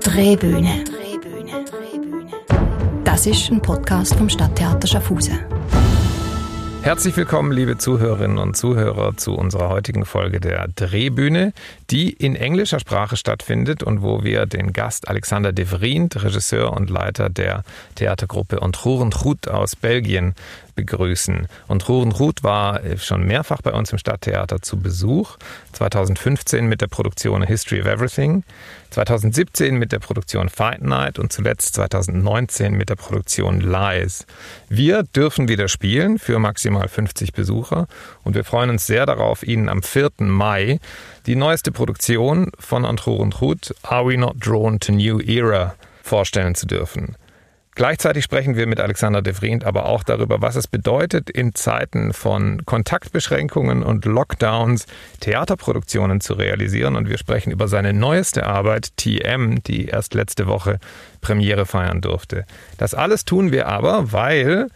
Drehbühne. Das ist ein Podcast vom Stadttheater Schaffhausen. Herzlich willkommen, liebe Zuhörerinnen und Zuhörer, zu unserer heutigen Folge der Drehbühne, die in englischer Sprache stattfindet und wo wir den Gast Alexander de Vriend, Regisseur und Leiter der Theatergruppe Ontrurentrut aus Belgien, begrüßen. Und Ruren Ruth war schon mehrfach bei uns im Stadttheater zu Besuch. 2015 mit der Produktion History of Everything, 2017 mit der Produktion Fight Night und zuletzt 2019 mit der Produktion Lies. Wir dürfen wieder spielen für maximal 50 Besucher und wir freuen uns sehr darauf, Ihnen am 4. Mai die neueste Produktion von Antruren Ruth, Are We Not Drawn to New Era, vorstellen zu dürfen. Gleichzeitig sprechen wir mit Alexander de Vriend aber auch darüber, was es bedeutet, in Zeiten von Kontaktbeschränkungen und Lockdowns Theaterproduktionen zu realisieren. Und wir sprechen über seine neueste Arbeit, TM, die erst letzte Woche Premiere feiern durfte. Das alles tun wir aber, weil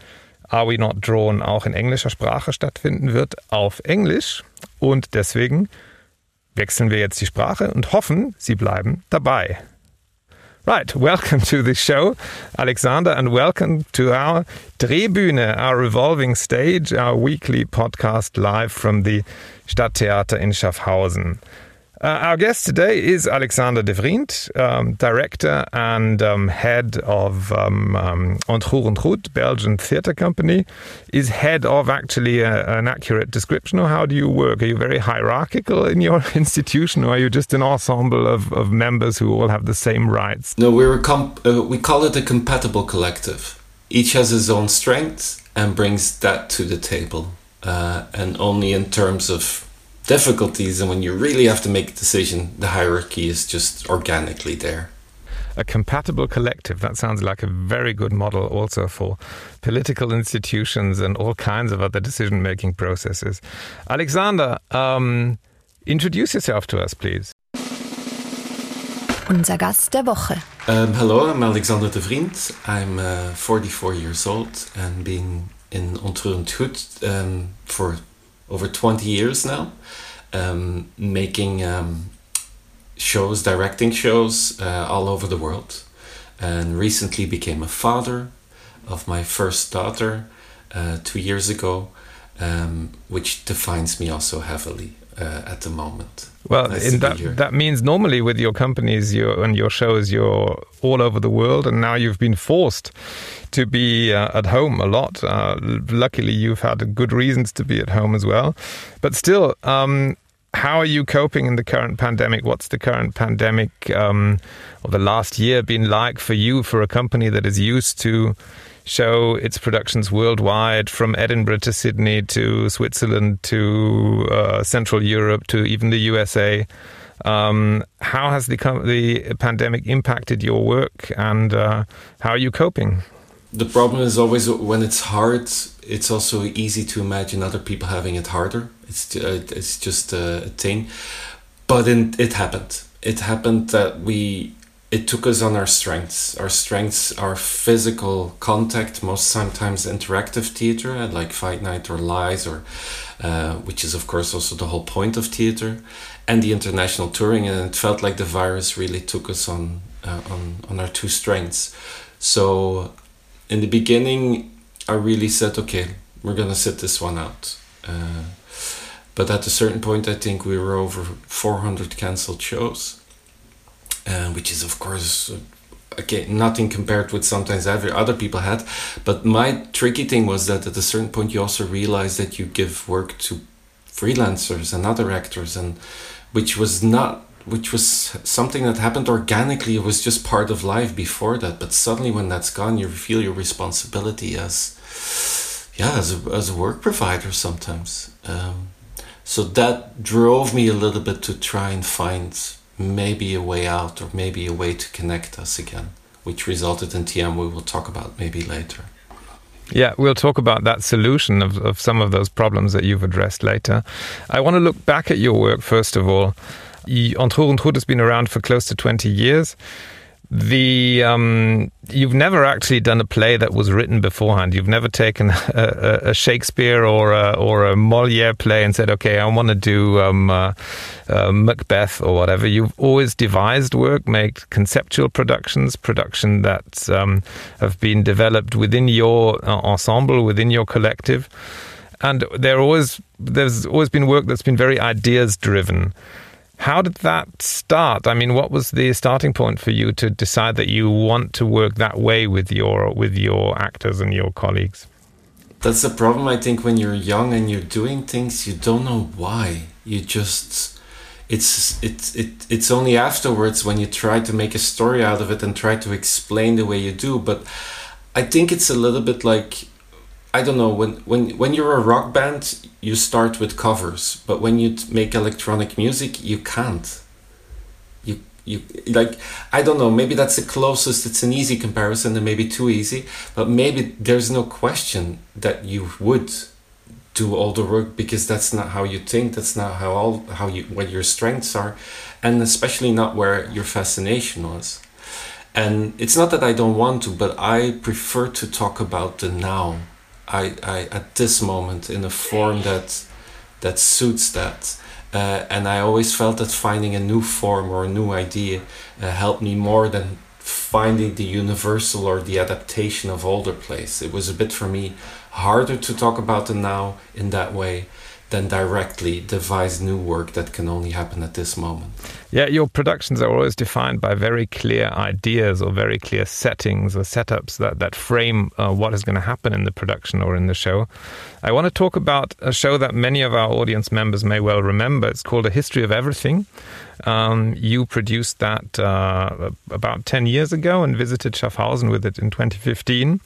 Are We Not Drawn auch in englischer Sprache stattfinden wird, auf Englisch. Und deswegen wechseln wir jetzt die Sprache und hoffen, Sie bleiben dabei. Right, welcome to the show, Alexander, and welcome to our Drehbühne, our revolving stage, our weekly podcast live from the Stadttheater in Schaffhausen. Uh, our guest today is Alexander de Vriend, um, director and um, head of um, um, Ontroerend Belgian theatre company. Is head of actually a, an accurate description, or how do you work? Are you very hierarchical in your institution, or are you just an ensemble of, of members who all have the same rights? No, we're uh, we call it a compatible collective. Each has his own strengths and brings that to the table, uh, and only in terms of difficulties and when you really have to make a decision, the hierarchy is just organically there. A compatible collective, that sounds like a very good model also for political institutions and all kinds of other decision making processes. Alexander, um, introduce yourself to us, please. Unser Gast der Woche. Um, hello, I'm Alexander de Vriend. I'm uh, 44 years old and been in Ontroerend Goed um, for over 20 years now, um, making um, shows, directing shows uh, all over the world. And recently became a father of my first daughter uh, two years ago, um, which defines me also heavily uh, at the moment. Well, nice that that means normally with your companies you and your shows, you're all over the world, and now you've been forced to be uh, at home a lot. Uh, luckily, you've had good reasons to be at home as well, but still. Um, how are you coping in the current pandemic? What's the current pandemic um, or the last year been like for you, for a company that is used to show its productions worldwide from Edinburgh to Sydney to Switzerland to uh, Central Europe to even the USA. Um, how has the, the pandemic impacted your work and uh, how are you coping? The problem is always when it's hard, it's also easy to imagine other people having it harder. It's, uh, it's just a thing. But in, it happened. It happened that we it took us on our strengths. Our strengths are physical contact, most sometimes interactive theater, like Fight Night or Lies, or uh, which is of course also the whole point of theater, and the international touring. And it felt like the virus really took us on uh, on on our two strengths. So, in the beginning, I really said, okay, we're gonna sit this one out. Uh, but at a certain point, I think we were over 400 cancelled shows uh, which is of course okay nothing compared with sometimes every other people had. But my tricky thing was that at a certain point you also realize that you give work to freelancers and other actors and which was not which was something that happened organically. It was just part of life before that. But suddenly when that's gone you feel your responsibility as yeah as a, as a work provider sometimes. Um, so that drove me a little bit to try and find maybe a way out or maybe a way to connect us again, which resulted in TM we will talk about maybe later. Yeah, we'll talk about that solution of, of some of those problems that you've addressed later. I want to look back at your work first of all. Ontroerend Goed has been around for close to 20 years. The um, you've never actually done a play that was written beforehand. You've never taken a, a, Shakespeare or a, or a Moliere play and said, "Okay, I want to do um, uh, uh, Macbeth or whatever." You've always devised work, made conceptual productions, production that um, have been developed within your uh, ensemble, within your collective, and there always there's always been work that's been very ideas driven. How did that start? I mean, what was the starting point for you to decide that you want to work that way with your with your actors and your colleagues? That's the problem. I think when you're young and you're doing things, you don't know why. You just it's it's it, it's only afterwards when you try to make a story out of it and try to explain the way you do. But I think it's a little bit like I don't know when when when you're a rock band you start with covers but when you make electronic music you can't. You you like I don't know maybe that's the closest it's an easy comparison and maybe too easy but maybe there's no question that you would do all the work because that's not how you think that's not how all how you what your strengths are and especially not where your fascination was. And it's not that I don't want to but I prefer to talk about the now I, I at this moment in a form that that suits that. Uh, and I always felt that finding a new form or a new idea uh, helped me more than finding the universal or the adaptation of older plays. It was a bit for me harder to talk about the now in that way than directly devise new work that can only happen at this moment. Yeah, your productions are always defined by very clear ideas or very clear settings or setups that, that frame uh, what is going to happen in the production or in the show. I want to talk about a show that many of our audience members may well remember. It's called A History of Everything. Um, you produced that uh, about 10 years ago and visited Schaffhausen with it in 2015.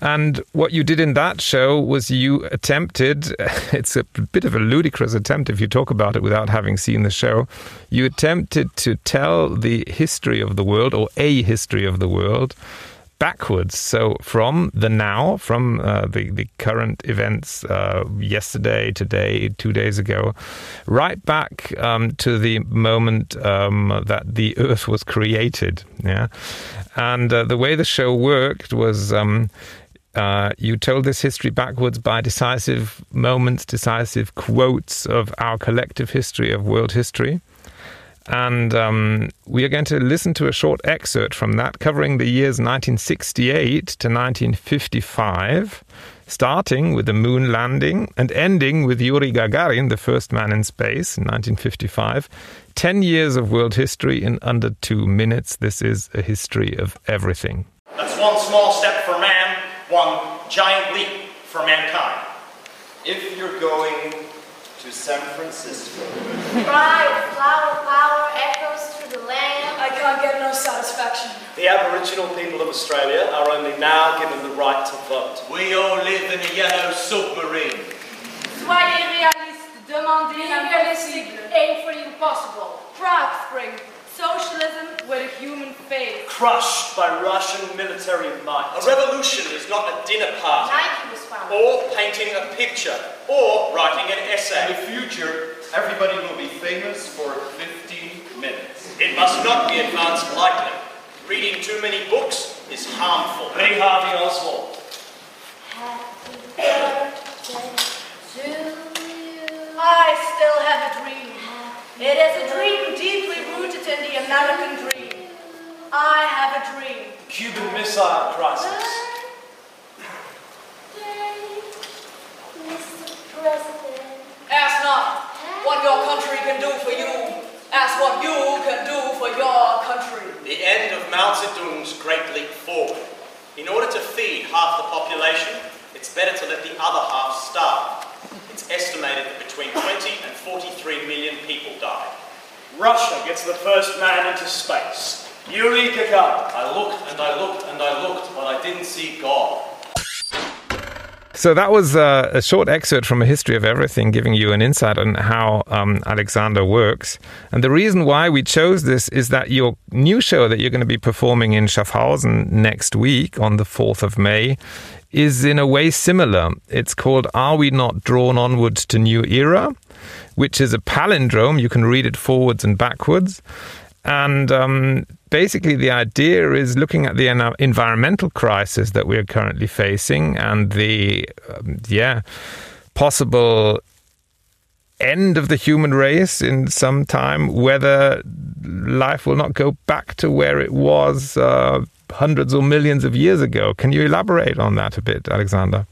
And what you did in that show was you attempted, it's a bit of a ludicrous attempt if you talk about it without having seen the show, you attempted to tell the history of the world or a history of the world backwards. So from the now, from uh, the, the current events uh, yesterday, today, two days ago, right back um, to the moment um, that the earth was created. Yeah. And uh, the way the show worked was um, uh, you told this history backwards by decisive moments, decisive quotes of our collective history of world history. And um, we are going to listen to a short excerpt from that, covering the years 1968 to 1955, starting with the moon landing and ending with Yuri Gagarin, the first man in space in 1955. 10 years of world history in under two minutes. This is a history of everything. That's one small step giant leap for mankind. If you're going to San Francisco. Cry of flower power echoes through the land. I can't get no satisfaction. The Aboriginal people of Australia are only now given the right to vote. We all live in a yellow submarine. Soyez réaliste, demandez l'impossible, aim for the impossible. Prague Spring. Socialism with a human face. Crushed by Russian military might. A revolution is not a dinner party. Nike was founded. Or painting a picture. Or writing an essay. In the future, everybody will be famous for 15 minutes. It must not be advanced lightly. Reading too many books is harmful. Lee Harvey Oswald. Happy birthday to you. I still have a dream. It is a dream deeply rooted in the American dream. I have a dream. Cuban Missile Crisis. Mr. President. Ask not what your country can do for you. Ask what you can do for your country. The end of Mao Zedong's Great Leap Forward. In order to feed half the population, it's better to let the other half starve. It's estimated that between 20 and 43 million people died. Russia gets the first man into space. Yuri Gagarin. I looked and I looked and I looked, but I didn't see God. So that was uh, a short excerpt from a history of everything, giving you an insight on how um, Alexander works. And the reason why we chose this is that your new show that you're going to be performing in Schaffhausen next week on the 4th of May is in a way similar. It's called Are We Not Drawn Onward to New Era, which is a palindrome. You can read it forwards and backwards. and um, basically the idea is looking at the environmental crisis that we are currently facing and the um, yeah possible end of the human race in some time, whether life will not go back to where it was uh, hundreds or millions of years ago. Can you elaborate on that a bit, Alexander?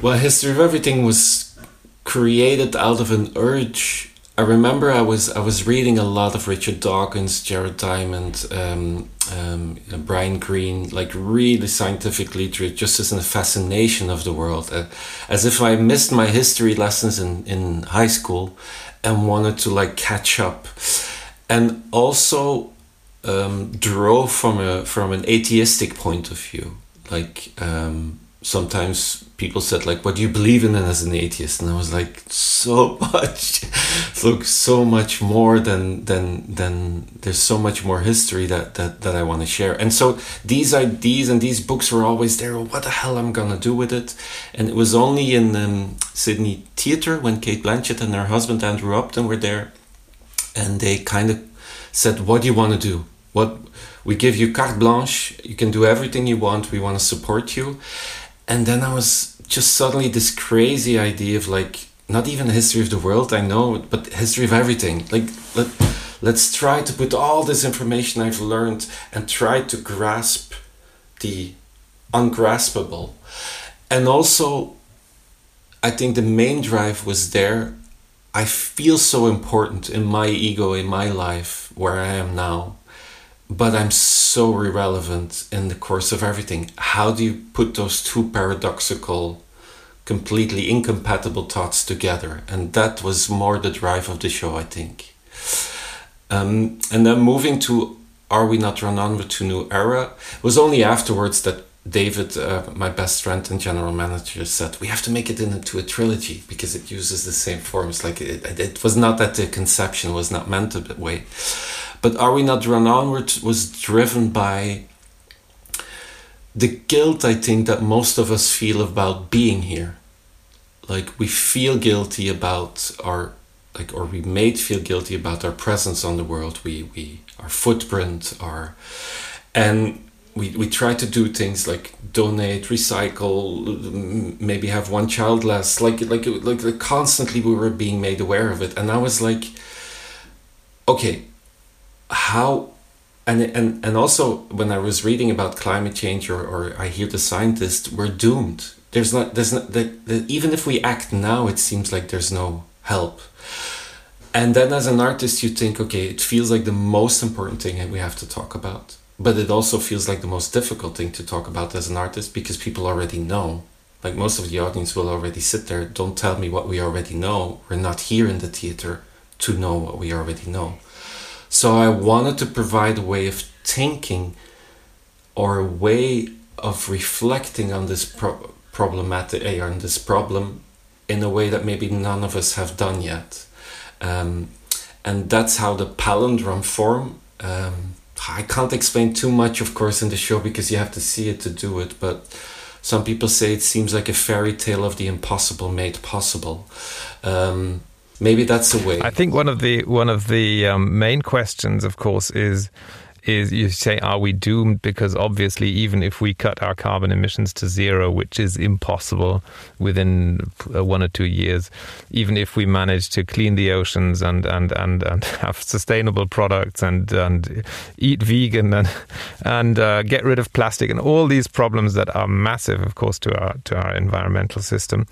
Well, History of Everything was created out of an urge I remember I was I was reading a lot of Richard Dawkins, Jared Diamond, um, um, Brian Greene, like really scientific literature, just as a fascination of the world, uh, as if I missed my history lessons in in high school, and wanted to like catch up, and also um, drove from a from an atheistic point of view, like um, sometimes people said like what do you believe in as an atheist? And i was like so much. Look so much more than than than there's so much more history that that, that i want to share. And so these ideas and these books were always there what the hell i'm gonna do with it? And it was only in um, sydney theatre when Cate blanchett and her husband andrew upton were there and they kind of said what do you want to do what we give you carte blanche you can do everything you want we want to support you and then I was just suddenly this crazy idea of like not even a history of the world I know, but history of everything. Like let let's try to put all this information I've learned and try to grasp the ungraspable. And also I think the main drive was there. I feel so important in my ego, in my life, where I am now but I'm so irrelevant in the course of everything. How do you put those two paradoxical, completely incompatible thoughts together? And that was more the drive of the show, I think. Um, and then moving to Are We Not Drawn Onward to New Era It was only afterwards that David, uh, my best friend and general manager, said we have to make it into a trilogy because it uses the same forms. Like it, it was not that the conception was not meant that way. But Are We Not Drawn Onward was driven by the guilt I think that most of us feel about being here. Like we feel guilty about our like or we made feel guilty about our presence on the world. We we our footprint, our and we, we try to do things like donate, recycle, maybe have one child less. Like like like, like constantly we were being made aware of it, and I was like, okay, how and and and also when I was reading about climate change or, or I hear the scientists, we're doomed. There's not there's not that the, even if we act now, it seems like there's no help. And then as an artist, you think, okay, it feels like the most important thing that we have to talk about, but it also feels like the most difficult thing to talk about as an artist because people already know. Like most of the audience will already sit there. Don't tell me what we already know. We're not here in the theater to know what we already know. So I wanted to provide a way of thinking or a way of reflecting on this pro- problematic or on this problem in a way that maybe none of us have done yet. Um, and that's how the palindrome form. Um, I can't explain too much, of course, in the show because you have to see it to do it. But some people say it seems like a fairy tale of the impossible made possible. Um, maybe that's a way. I think one of the one of the um, main questions, of course, is is you say, are we doomed? Because obviously, even if we cut our carbon emissions to zero, which is impossible within uh, one or two years, even if we manage to clean the oceans and and and, and have sustainable products and and eat vegan and and uh, get rid of plastic and all these problems that are massive, of course, to our to our environmental system,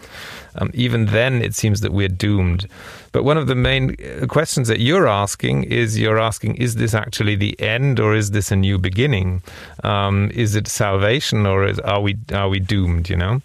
um, even then it seems that we're doomed. But one of the main uh, questions that you're asking is you're asking, is this actually the end or is this a new beginning? Um, is it salvation or is, are we are we doomed? You know.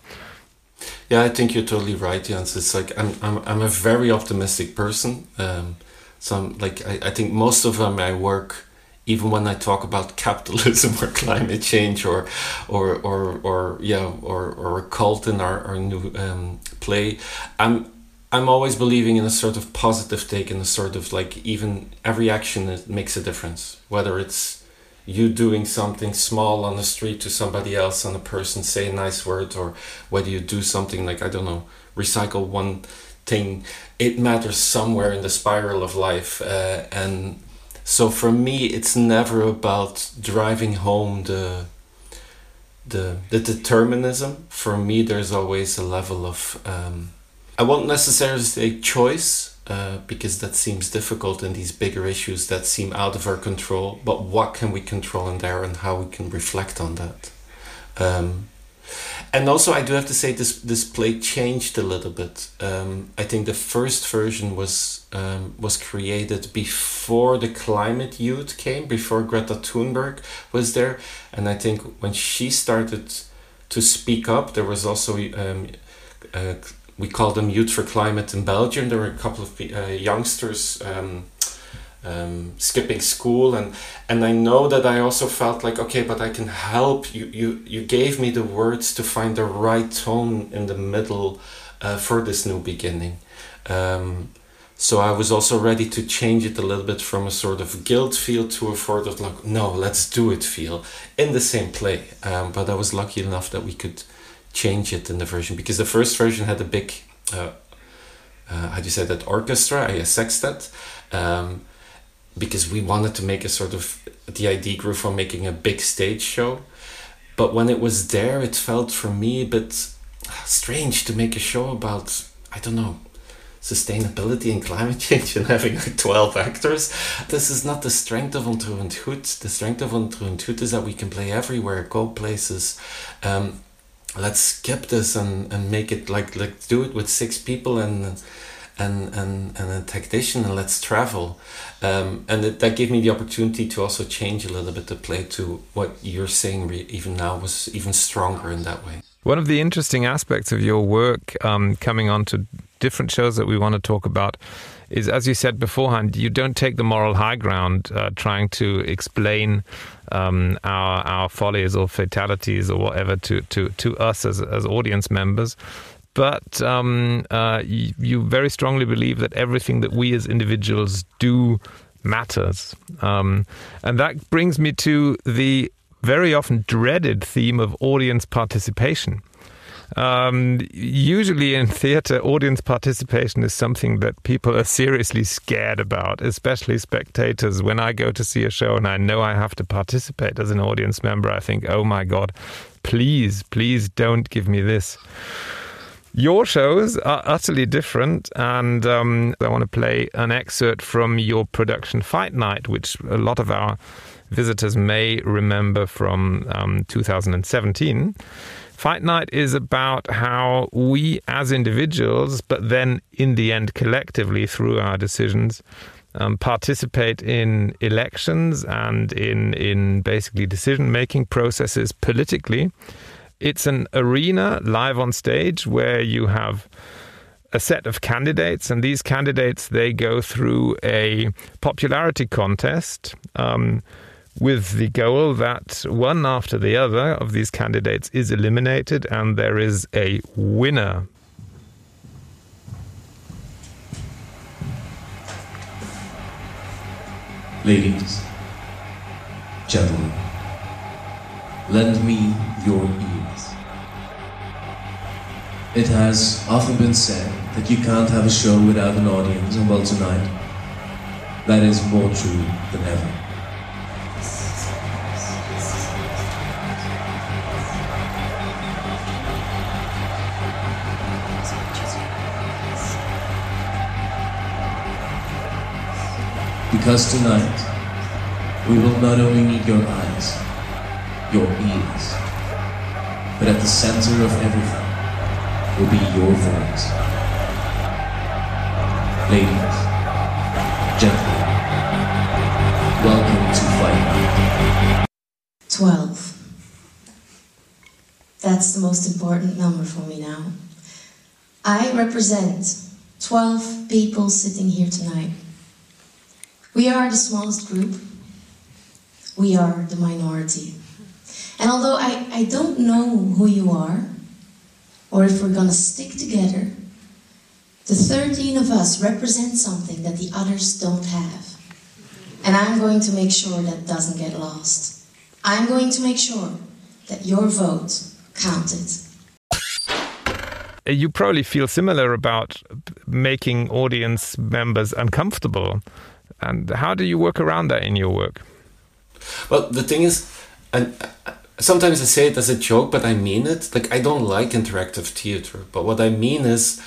Yeah, I think you're totally right, Jens. It's like I'm I'm I'm a very optimistic person. Um, so I'm like I, I think most of my work even when I talk about capitalism or climate change or or or, or yeah or or a cult in our, our new um, play, I'm I'm always believing in a sort of positive take and a sort of like even every action it makes a difference. Whether it's you doing something small on the street to somebody else on a person, say a nice word, or whether you do something like I don't know, recycle one thing, it matters somewhere in the spiral of life. Uh, and So for me, it's never about driving home the the the determinism. For me, there's always a level of um, I won't necessarily say choice uh, because that seems difficult in these bigger issues that seem out of our control. But what can we control in there, and how we can reflect on that. Um, and also, I do have to say this this play changed a little bit. Um, I think the first version was um, was created before the climate youth came, before Greta Thunberg was there, and I think when she started to speak up, there was also um, uh, we call them Youth for Climate in Belgium. There were a couple of uh, youngsters um, um, skipping school, and and I know that I also felt like okay, but I can help you. You you gave me the words to find the right tone in the middle uh, for this new beginning. Um, so I was also ready to change it a little bit from a sort of guilt feel to a sort of like no, let's do it feel in the same play. Um, but I was lucky enough that we could change it in the version because the first version had a big uh, uh, how do you say that orchestra a sextet um, because we wanted to make a sort of the idea grew from making a big stage show but when it was there it felt for me a bit strange to make a show about i don't know sustainability and climate change and having like 12 actors. This is not the strength of Ontroerend Goed. The strength of Ontroerend Goed is that we can play everywhere, go places. Um, let's skip this and, and make it like like do it with six people and and and, and a tactician and let's travel. Um, and it, that gave me the opportunity to also change a little bit the play to what you're saying even now was even stronger in that way. One of the interesting aspects of your work um, coming on to different shows that we want to talk about is, as you said beforehand, you don't take the moral high ground uh, trying to explain um, our our follies or fatalities or whatever to to to us as as audience members. But um, uh, you, you, very strongly believe that everything that we as individuals do matters, um, and that brings me to the very often dreaded theme of audience participation. Um, usually in theatre, audience participation is something that people are seriously scared about, especially spectators. When I go to see a show and I know I have to participate as an audience member, I think, oh my God, please, please don't give me this. Your shows are utterly different, and um, I want to play an excerpt from your production Fight Night, which a lot of our visitors may remember from um, 2017. Fight Night is about how we as individuals, but then in the end collectively through our decisions, um, participate in elections and in in basically decision making processes politically. It's an arena live on stage where you have a set of candidates, and these candidates they go through a popularity contest. Um, with the goal that one after the other of these candidates is eliminated and there is a winner. Ladies, gentlemen, lend me your ears. It has often been said that you can't have a show without an audience, and well, tonight, that is more true than ever. Because tonight, we will not only need your eyes, your ears, but at the center of everything will be your voice. Ladies, gentlemen, welcome to Fight 12. That's the most important number for me now. I represent 12 people sitting here tonight we are the smallest group. We are the minority. And although I, I don't know who you are, or if we're going to stick together, the 13 of us represent something that the others don't have. And I'm going to make sure that doesn't get lost. I'm going to make sure that your vote counted. You probably feel similar about making audience members uncomfortable And how do you work around that in your work? Well, the thing is, and sometimes I say it as a joke, but I mean it. Like I don't like interactive theater, but what I mean is,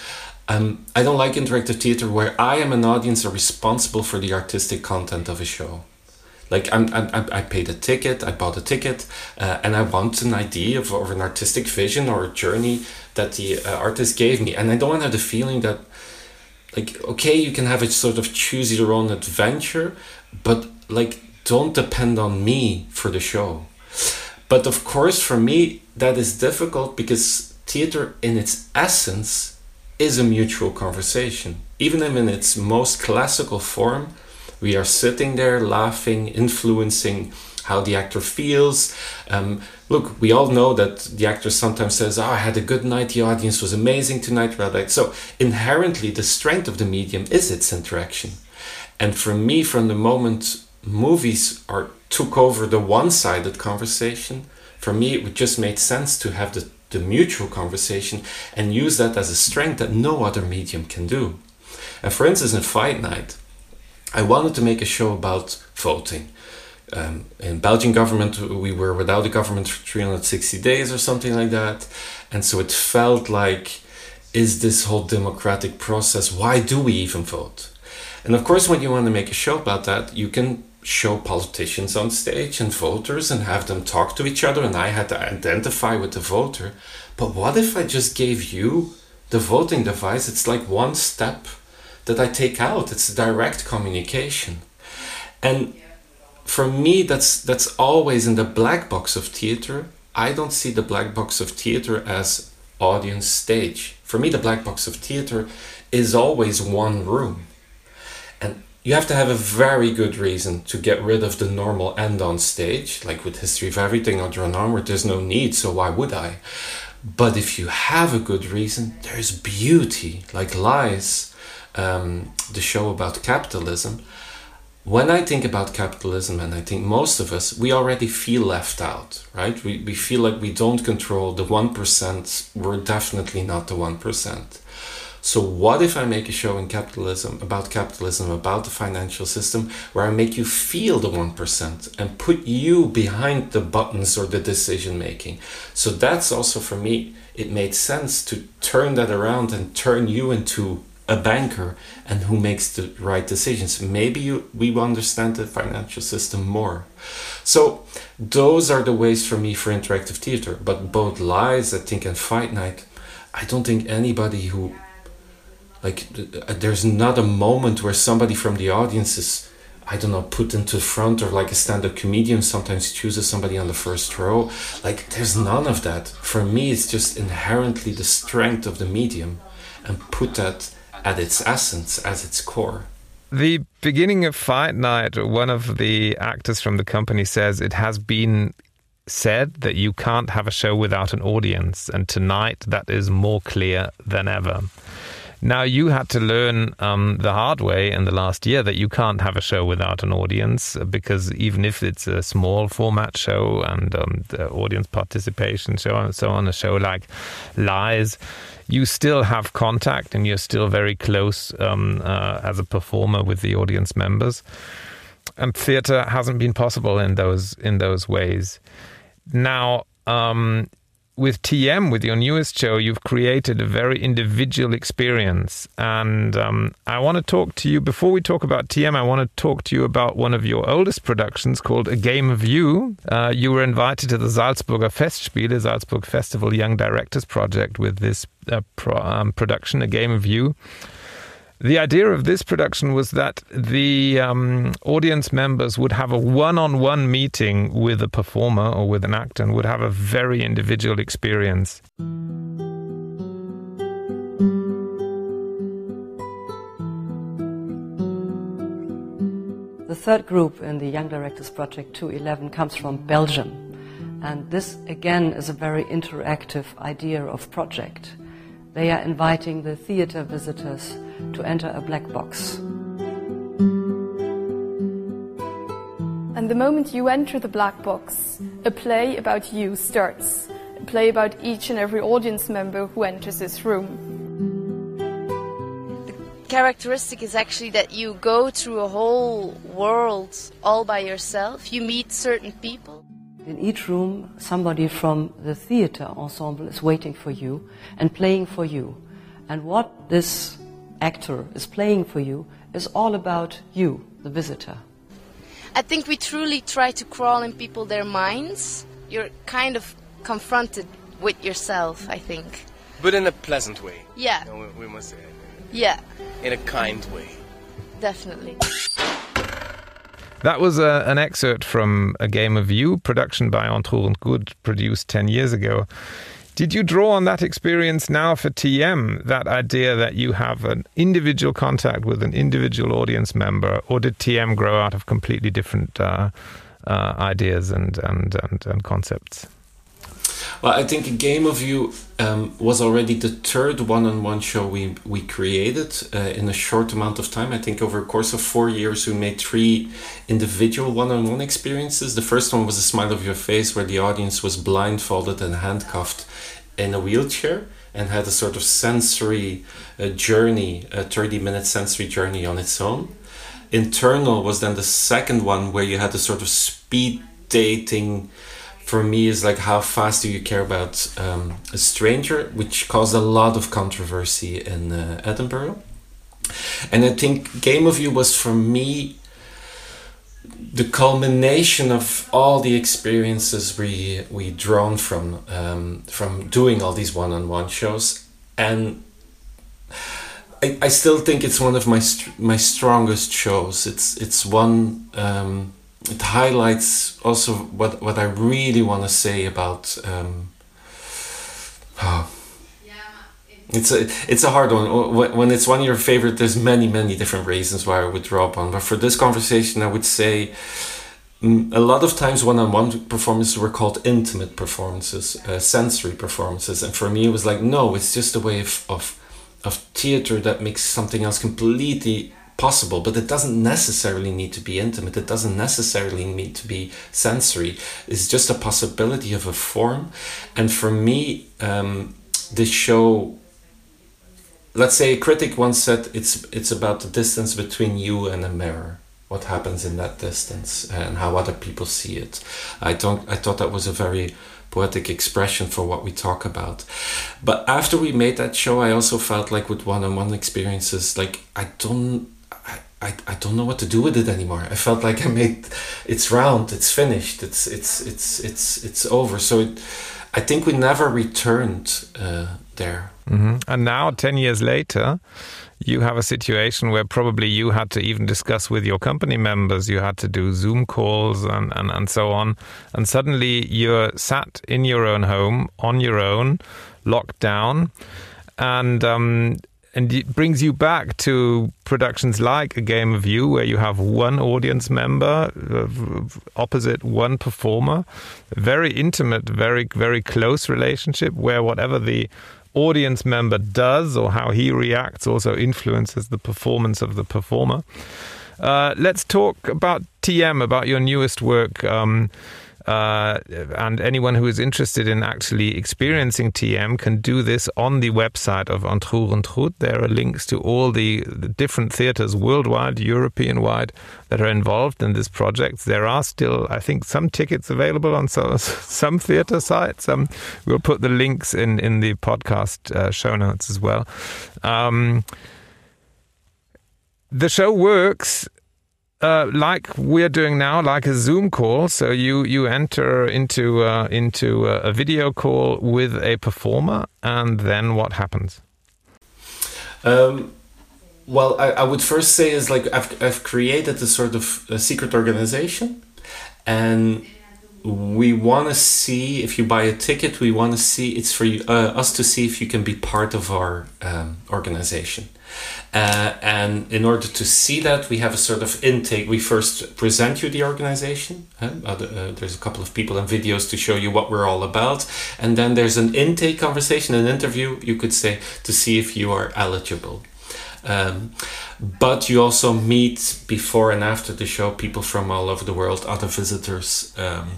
um, I don't like interactive theater where I am an audience responsible for the artistic content of a show. Like I'm, I'm I paid a ticket, I bought a ticket, uh, and I want an idea of, of, an artistic vision or a journey that the uh, artist gave me, and I don't want to have the feeling that, like, okay, you can have a sort of choose your own adventure, but like don't depend on me for the show. But of course, for me, that is difficult because theater, in its essence, is a mutual conversation. Even in its most classical form, we are sitting there laughing, influencing how the actor feels. Um, look, we all know that the actor sometimes says, Oh, I had a good night, the audience was amazing tonight. Right? So, inherently, the strength of the medium is its interaction. And for me, from the moment movies are took over the one-sided conversation for me it would just made sense to have the, the mutual conversation and use that as a strength that no other medium can do and for instance in fight night i wanted to make a show about voting um, in belgian government we were without a government for 360 days or something like that and so it felt like is this whole democratic process why do we even vote and of course when you want to make a show about that you can show politicians on stage and voters and have them talk to each other and I had to identify with the voter. But what if I just gave you the voting device? It's like one step that I take out. It's direct communication. And for me that's that's always in the black box of theater. I don't see the black box of theater as audience stage. For me the black box of theater is always one room. And you have to have a very good reason to get rid of the normal end on stage, like with History of Everything or Drawn Onward, there's no need, so why would I? But if you have a good reason, there's beauty, like Lies, um, the show about capitalism. When I think about capitalism, and I think most of us, we already feel left out, right? We, we feel like we don't control the 1%, we're definitely not the 1%. So, what if I make a show in capitalism about capitalism, about the financial system, where I make you feel the 1% and put you behind the buttons or the decision making? So, that's also for me, it made sense to turn that around and turn you into a banker and who makes the right decisions. Maybe you, we understand the financial system more. So, those are the ways for me for interactive theater. But both Lies, I think, and Fight Night, I don't think anybody who like uh, there's not a moment where somebody from the audience is I don't know, put into the front or like a stand-up comedian sometimes chooses somebody on the first row. Like there's none of that. For me, it's just inherently the strength of the medium and put that at its essence, as its core. The beginning of Fight Night, one of the actors from the company says it has been said that you can't have a show without an audience, and tonight that is more clear than ever. Now, you had to learn um, the hard way in the last year that you can't have a show without an audience because even if it's a small format show and um, the audience participation show and so on, a show like Lies, you still have contact and you're still very close um, uh, as a performer with the audience members. And theatre hasn't been possible in those in those ways. Now, um, with TM, with your newest show, you've created a very individual experience. And um, I want to talk to you, before we talk about TM, I want to talk to you about one of your oldest productions called A Game of You. Uh, you were invited to the Salzburger Festspiele, Salzburg Festival Young Directors Project, with this uh, pro, um, production, A Game of You. The idea of this production was that the um, audience members would have a one on one meeting with a performer or with an actor and would have a very individual experience. The third group in the Young Directors Project 211 comes from Belgium. And this, again, is a very interactive idea of project. They are inviting the theater visitors to enter a black box. And the moment you enter the black box, a play about you starts. A play about each and every audience member who enters this room. The characteristic is actually that you go through a whole world all by yourself. You meet certain people. In each room, somebody from the theater ensemble is waiting for you and playing for you. And what this actor is playing for you is all about you, the visitor. I think we truly try to crawl in people their minds. You're kind of confronted with yourself, I think. But in a pleasant way. Yeah. No, we, we must say. Yeah, In a kind way. definitely. That was uh, an excerpt from A Game of You, production by Ontroerend Goed, produced 10 years ago. Did you draw on that experience now for TM, that idea that you have an individual contact with an individual audience member, or did TM grow out of completely different uh, uh, ideas and, and, and, and concepts? Well, I think a game of you um, was already the third one-on-one show we we created uh, in a short amount of time. I think over a course of four years, we made three individual one-on-one experiences. The first one was a smile of your face, where the audience was blindfolded and handcuffed in a wheelchair and had a sort of sensory uh, journey, a thirty-minute sensory journey on its own. Internal was then the second one, where you had a sort of speed dating for me is like how fast do you care about um, a stranger, which caused a lot of controversy in uh, Edinburgh. And I think Game of You was for me the culmination of all the experiences we we drawn from um, from doing all these one-on-one shows, and I, I still think it's one of my my strongest shows. It's it's one. Um, it highlights also what what I really want to say about. Um, oh, it's a it's a hard one. When it's one of your favorite, there's many many different reasons why I would draw upon. But for this conversation, I would say. mm, A lot of times, one-on-one performances were called intimate performances, uh, sensory performances, and for me, it was like, no, it's just a way of, of of theater that makes something else completely possible, but it doesn't necessarily need to be intimate. It doesn't necessarily need to be sensory. It's just a possibility of a form. And for me, um, this show, let's say a critic once said, it's it's about the distance between you and a mirror. What happens in that distance and how other people see it. I don't. I thought that was a very poetic expression for what we talk about. But after we made that show, I also felt like with one-on-one experiences, like I don't. I, I, don't know what to do with it anymore. I felt like I made it's round, it's finished, it's it's it's it's it's over. So it, I think we never returned uh, there. hmm And now, 10 years later, you have a situation where probably you had to even discuss with your company members, you had to do Zoom calls and, and, and so on. And suddenly you're sat in your own home, on your own, locked down. And um, and it brings you back to productions like A Game of You, where you have one audience member uh, opposite one performer, very intimate, very very close relationship, where whatever the audience member does or how he reacts also influences the performance of the performer. Uh, let's talk about TM, about your newest work. Um, uh, and anyone who is interested in actually experiencing TM can do this on the website of Ontroerend Goed. There are links to all the, the different theatres worldwide, European wide, that are involved in this project. There are still, I think, some tickets available on so, some theatre sites. Um, we'll put the links in, in the podcast uh, show notes as well. Um, the show works uh, like we're doing now, like a Zoom call. So you you enter into uh, into a, a video call with a performer, and then what happens? Um, well, I, I would first say is like I've I've created a sort of a secret organization, and we want to see if you buy a ticket. We want to see it's for you, uh, us to see if you can be part of our um, organization. Uh, and in order to see that, we have a sort of intake. We first present you the organization. Uh, uh, there's a couple of people and videos to show you what we're all about. And then there's an intake conversation, an interview, you could say, to see if you are eligible. Um, but you also meet before and after the show people from all over the world, other visitors. Um,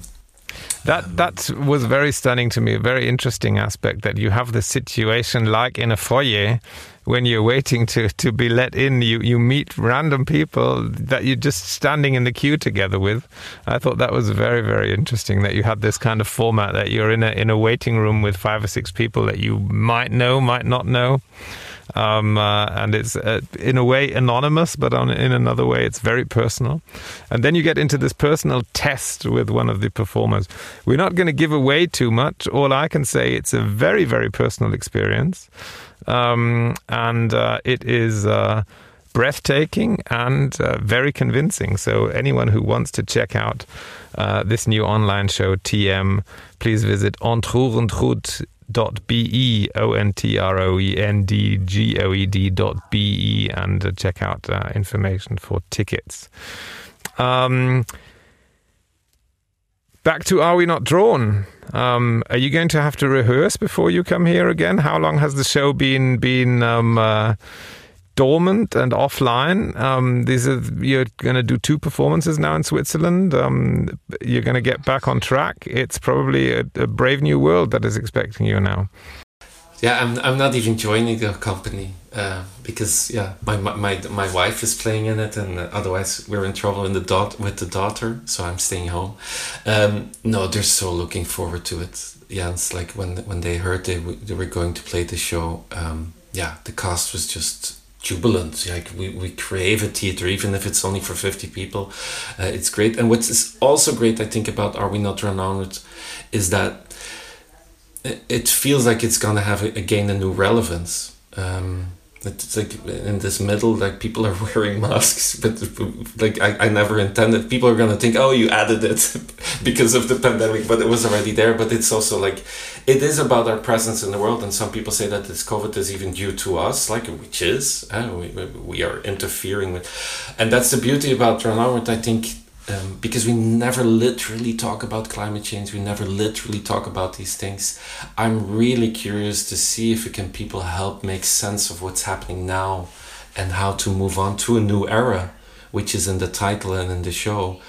That that was very stunning to me. A very interesting aspect that you have the situation like in a foyer when you're waiting to, to be let in, you, you meet random people that you're just standing in the queue together with. I thought that was very, very interesting that you had this kind of format that you're in a, in a waiting room with five or six people that you might know, might not know. Um, uh, and it's uh, in a way anonymous, but on, in another way it's very personal. And then you get into this personal test with one of the performers. We're not going to give away too much. All I can say it's a very very personal experience, um, and uh, it is. Uh, breathtaking and uh, very convincing. So, anyone who wants to check out uh, this new online show, TM, please visit Ontroerendgoed dot be o n t r o e n d g o e d dot be and uh, check out uh, information for tickets. Um, back to Are We Not Drawn? Um, are you going to have to rehearse before you come here again? How long has the show been been um, uh, dormant and offline? Um, these are you're going to do two performances now in Switzerland. Um, you're going to get back on track. It's probably a, a brave new world that is expecting you now. Yeah, I'm, I'm not even joining the company uh, because yeah, my, my my wife is playing in it, and otherwise we're in trouble in the dot with the daughter. So I'm staying home. Um, no, they're so looking forward to it. Yeah, it's like when when they heard they, they were going to play the show. Um, yeah, the cast was just jubilant. Like we, we crave a theater, even if it's only for 50 people. Uh, it's great. And what's also great, I think, about Are We Not renowned is that it feels like it's gonna have again a new relevance. Um, it's like in this middle, like people are wearing masks, but like I, I never intended. People are gonna think, oh, you added it because of the pandemic, but it was already there. But it's also like it is about our presence in the world, and some people say that this COVID is even due to us, like which is uh, we, we are interfering with, and that's the beauty about Onward. I think um, because we never literally talk about climate change, we never literally talk about these things. I'm really curious to see if it can people help make sense of what's happening now and how to move on to a new era, which is in the title and in the show.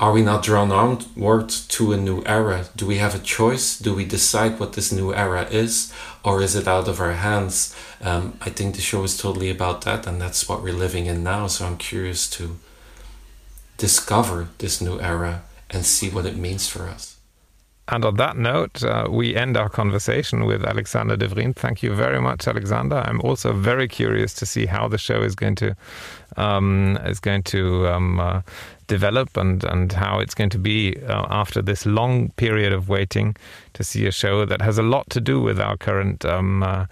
Are we not drawn onward to a new era? Do we have a choice? Do we decide what this new era is, or is it out of our hands? Um, I think the show is totally about that, and that's what we're living in now. So I'm curious to discover this new era and see what it means for us. And on that note, uh, we end our conversation with Alexander Devriendt. Thank you very much, Alexander. I'm also very curious to see how the show is going to um, is going to um, uh, develop and and how it's going to be uh, after this long period of waiting to see a show that has a lot to do with our current um, uh,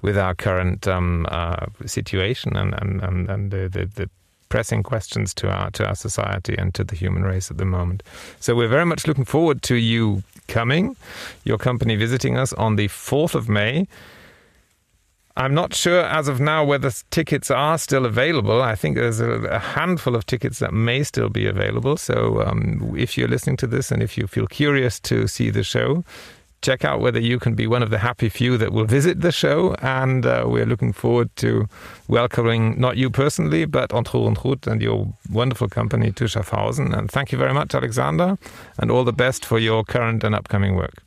with our current um, uh, situation and and and, and the, the, the pressing questions to our to our society and to the human race at the moment. So we're very much looking forward to you coming, your company visiting us on the 4th of May. I'm not sure as of now whether tickets are still available. I think there's a, a handful of tickets that may still be available. So um, if you're listening to this and if you feel curious to see the show, check out whether you can be one of the happy few that will visit the show. And uh, we're looking forward to welcoming not you personally, but Ontroerendgoed and your wonderful company to Schaffhausen. And thank you very much, Alexander, and all the best for your current and upcoming work.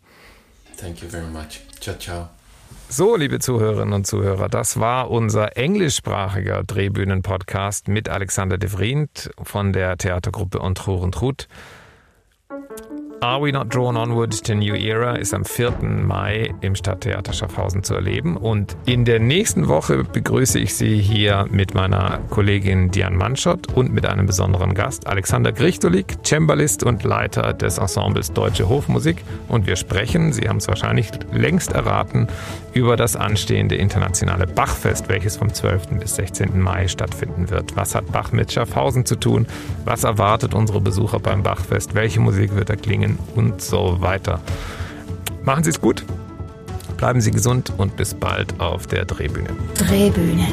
Thank you very much. Ciao, ciao. So, liebe Zuhörerinnen und Zuhörer, das war unser englischsprachiger Drehbühnen-Podcast mit Alexander de Vriend von der Theatergruppe Ontroerendgoed. Are We Not Drawn Onward to New Era ist am 4. Mai im Stadttheater Schaffhausen zu erleben. Und in der nächsten Woche begrüße ich Sie hier mit meiner Kollegin Diane Manschott und mit einem besonderen Gast, Alexander Grichtolik, Cembalist und Leiter des Ensembles Deutsche Hofmusik. Und wir sprechen, Sie haben es wahrscheinlich längst erraten, über das anstehende internationale Bachfest, welches vom 12. bis 16. Mai stattfinden wird. Was hat Bach mit Schaffhausen zu tun? Was erwartet unsere Besucher beim Bachfest? Welche Musik wird da klingen? Und so weiter. Machen Sie es gut, bleiben Sie gesund und bis bald auf der Drehbühne. Drehbühne.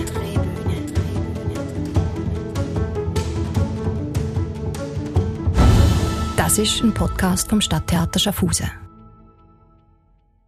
Das ist ein Podcast vom Stadttheater Schaffhausen.